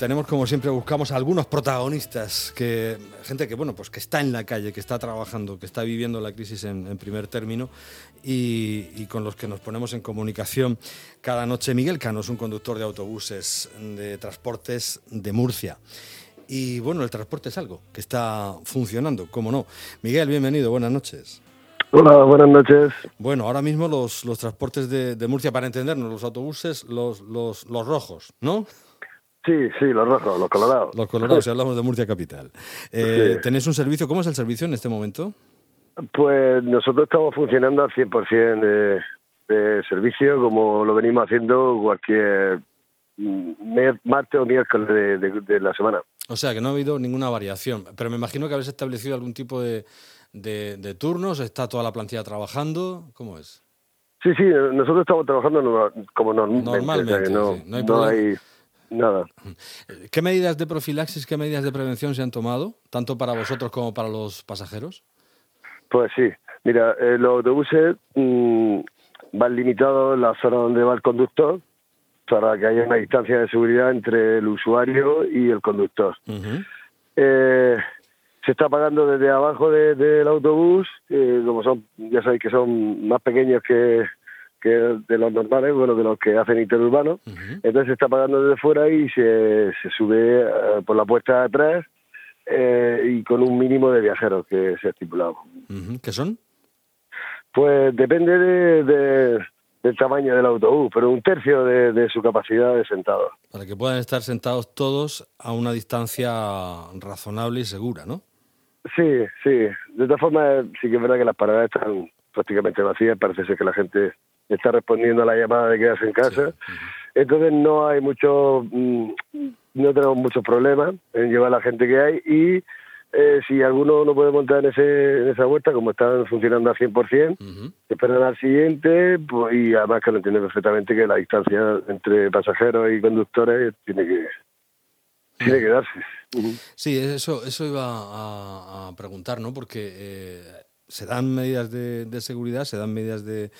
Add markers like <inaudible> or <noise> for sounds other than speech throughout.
Tenemos, como siempre, buscamos a algunos protagonistas, que, gente que, bueno, pues que está en la calle, que está trabajando, que está viviendo la crisis en, primer término y, con los que nos ponemos en comunicación cada noche. Miguel Cano es un conductor de autobuses de transportes de Murcia. Y bueno, el transporte es algo que está funcionando, ¿cómo no. Miguel, bienvenido, buenas noches. Hola, buenas noches. Bueno, ahora mismo los, los transportes de, de, Murcia, para entendernos, los autobuses, los, los, los rojos, ¿no? Sí, sí, los rojos, los colorados. Los colorados, <laughs> si hablamos de Murcia Capital. Eh, ¿Tenéis un servicio? ¿Cómo es el servicio en este momento? Pues nosotros estamos funcionando al 100% de, de servicio, como lo venimos haciendo cualquier martes o miércoles de, la semana. O sea, que no ha habido ninguna variación. Pero me imagino que habéis establecido algún tipo de, de, turnos. ¿Está toda la plantilla trabajando? ¿Cómo es? Sí, sí, nosotros estamos trabajando como normalmente. Normalmente, no, no hay Nada. ¿Qué medidas de profilaxis, qué medidas de prevención se han tomado, tanto para vosotros como para los pasajeros? Pues sí, mira, eh, los autobuses mm, van limitados en la zona donde va el conductor para que haya una distancia de seguridad entre el usuario y el conductor. eh, se está pagando desde abajo del autobús, eh, como son, ya sabéis que son más pequeños que, que de los normales, bueno, de los que hacen interurbanos. Entonces se está pagando desde fuera y se, se sube eh, por la puerta de atrás eh, y con un mínimo de viajeros que se ha estipulado. ¿Qué son? Pues depende de, del tamaño del autobús, pero un tercio de, su capacidad de sentados. Para que puedan estar sentados todos a una distancia razonable y segura, ¿no? Sí, sí. De todas formas, sí que es verdad que las paradas están prácticamente vacías. Parece ser que la gente está respondiendo a la llamada de quedarse en casa. Entonces no hay mucho, mm, no tenemos muchos problemas en llevar a la gente que hay y eh, si alguno no puede montar en, ese, en esa vuelta, como están funcionando al 100%, esperan al siguiente pues, y además que lo entienden perfectamente que la distancia entre pasajeros y conductores tiene que, tiene que darse. Sí, eso, eso iba a, preguntar, ¿no? Porque eh, se dan medidas de, seguridad, se dan medidas de,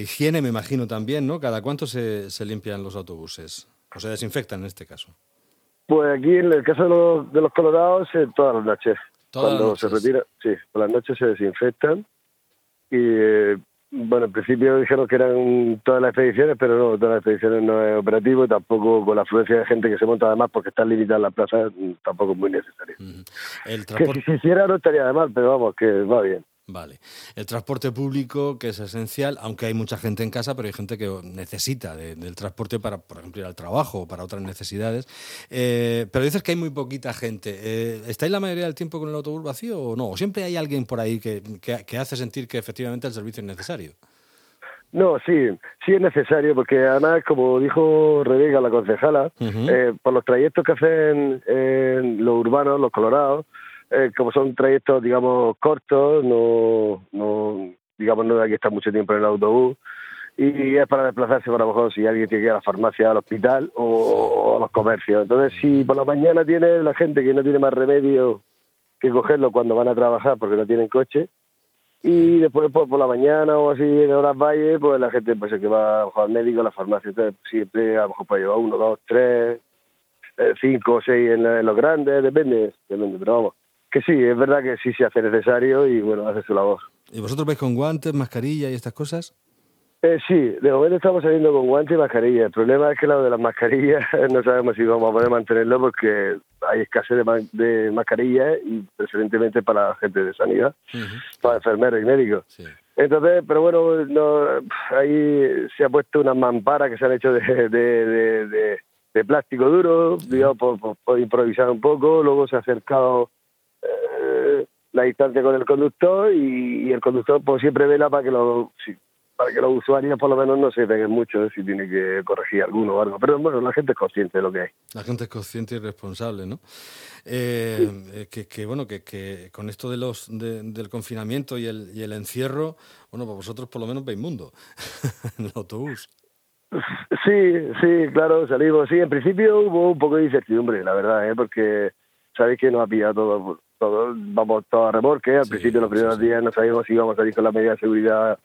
higiene, me imagino también, ¿no? ¿Cada cuánto se, se, limpian los autobuses? O se desinfectan en este caso. Pues aquí en el caso de los, de los colorados, eh, todas las noches. Cuando se retira, sí, por las noches se desinfectan. Y eh, bueno, en principio dijeron que eran todas las expediciones, pero no, todas las expediciones no es operativo y tampoco con la afluencia de gente que se monta además porque están limitadas las plazas, tampoco es muy necesario. Que si se hiciera no estaría de mal, pero vamos, que va bien. Vale. El transporte público, que es esencial, aunque hay mucha gente en casa, pero hay gente que necesita del transporte para, por ejemplo, ir al trabajo o para otras necesidades. Eh, pero dices que hay muy poquita gente. Eh, ¿Estáis la mayoría del tiempo con el autobús vacío o no? ¿O siempre hay alguien por ahí que, que, hace sentir que efectivamente el servicio es necesario? No, sí, sí es necesario, porque además, como dijo Rebeca, la concejala, eh, por los trayectos que hacen en los urbanos, los colorados, eh, como son trayectos, digamos, cortos, no, no, digamos, no hay que estar mucho tiempo en el autobús, y es para desplazarse, para lo mejor, si alguien tiene que ir a la farmacia, al hospital o, a los comercios. Entonces, si por la mañana tiene la gente que no tiene más remedio que cogerlo cuando van a trabajar porque no tienen coche, y después pues, por la mañana o así en horas valle, pues la gente pues que va al médico, a la farmacia, siempre a lo mejor puede llevar uno, dos, tres, eh, cinco o seis en, los grandes, depende, depende, pero vamos que sí, es verdad que sí se hace necesario y bueno, hace su labor. ¿Y vosotros vais con guantes, mascarilla y estas cosas? Eh, sí, de momento estamos saliendo con guantes y mascarilla. El problema es que lo de las mascarillas <laughs> no sabemos si vamos a poder mantenerlo porque hay escasez de, de mascarillas y preferentemente para gente de sanidad, para enfermeros y médicos. Entonces, pero bueno, no, ahí se ha puesto unas mamparas que se han hecho de, de, de, plástico duro, digamos, por, por, improvisar un poco. Luego se ha acercado la distancia con el conductor y, el conductor pues siempre vela para que los para que los usuarios por lo menos no se peguen mucho ¿eh? si tiene que corregir alguno o algo. Pero bueno, la gente es consciente de lo que hay. La gente es consciente y responsable, ¿no? Eh, eh, que, bueno, que, que, con esto de los del confinamiento y el, y el encierro, bueno, para vosotros por lo menos veis mundo <laughs> en el autobús. Sí, sí, claro, salimos. Sí, en principio hubo un poco de incertidumbre, la verdad, ¿eh? porque sabéis que nos ha pillado todo todos vamos todos a remorque. Al principio, los primeros días no sabíamos si íbamos a salir con las medidas de seguridad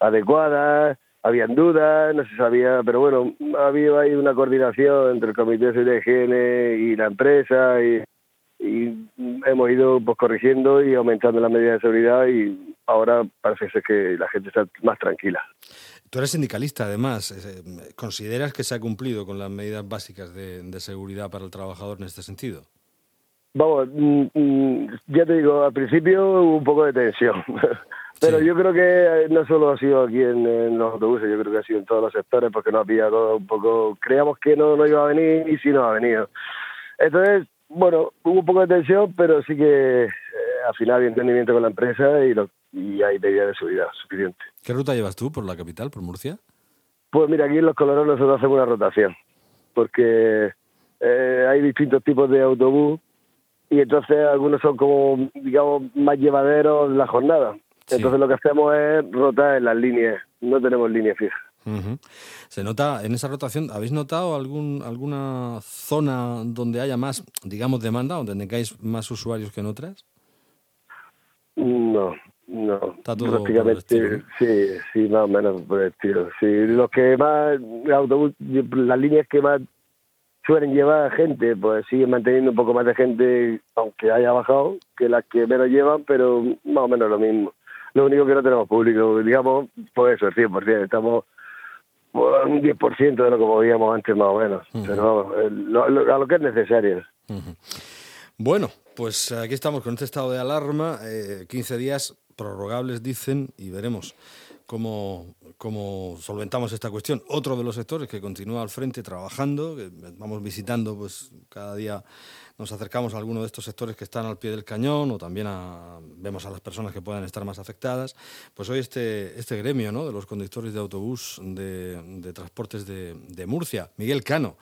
adecuadas. habían dudas, no se sabía, pero bueno, ha habido ahí una coordinación entre el Comité de Higiene y la empresa y, hemos ido pues corrigiendo y aumentando las medidas de seguridad y ahora parece ser que la gente está más tranquila. Tú eres sindicalista, además. Eh, ¿Consideras que se ha cumplido con las medidas básicas de, seguridad para el trabajador en este sentido? Vamos, mm, mm, ya te digo, al principio hubo un poco de tensión. <laughs> Pero yo creo que no solo ha sido aquí en, los autobuses, yo creo que ha sido en todos los sectores porque no había todo un poco, creíamos que no, no iba a venir y sí no ha venido. Entonces, bueno, hubo un poco de tensión, pero sí que eh, al final había entendimiento con la empresa y, lo, y hay medidas de seguridad suficiente. ¿Qué ruta llevas tú por la capital, por Murcia? Pues mira, aquí en Los Colorados nosotros hacemos una rotación, porque eh, hay distintos tipos de autobús y entonces algunos son como, digamos, más llevaderos la jornada. Entonces lo que hacemos es rotar en las líneas, no tenemos línea fija. Se nota, en esa rotación, ¿habéis notado algún, alguna zona donde haya más, digamos, demanda, donde tengáis más usuarios que en otras? No, no. prácticamente, sí, sí, más o menos por el estilo. Sí, los que más, autobús, las líneas que más suelen llevar gente, pues siguen manteniendo un poco más de gente, aunque haya bajado, que las que menos llevan, pero más o menos lo mismo. Lo único que no tenemos público, digamos, pues eso, el 100%. Estamos un 10% de lo que movíamos antes, más o menos. Pero a lo que es necesario. Bueno, pues aquí estamos con este estado de alarma. 15 eh, días prorrogables, dicen, y veremos cómo, cómo solventamos esta cuestión. Otro de los sectores que continúa al frente trabajando, que vamos visitando pues cada día nos acercamos a alguno de estos sectores que están al pie del cañón o también vemos a las personas que puedan estar más afectadas. Pues hoy este, este gremio ¿no? de los conductores de autobús de, transportes de, de Murcia, Miguel Cano,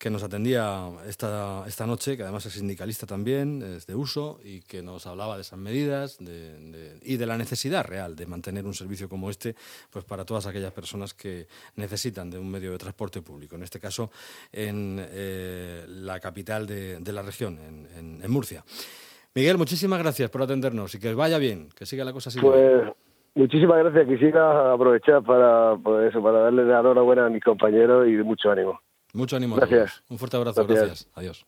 que nos atendía esta, esta noche, que además es sindicalista también, es de uso, y que nos hablaba de esas medidas y de la necesidad real de mantener un servicio como este pues para todas aquellas personas que necesitan de un medio de transporte público, en este caso en eh, la capital de, la región, en, Murcia. Miguel, muchísimas gracias por atendernos y que vaya bien, que siga la cosa así. Pues... Muchísimas gracias. Quisiera aprovechar para, pues eso, para darle la enhorabuena a mis compañeros y mucho ánimo. Mucho ánimo. Gracias. Un fuerte abrazo. Gracias. Adiós.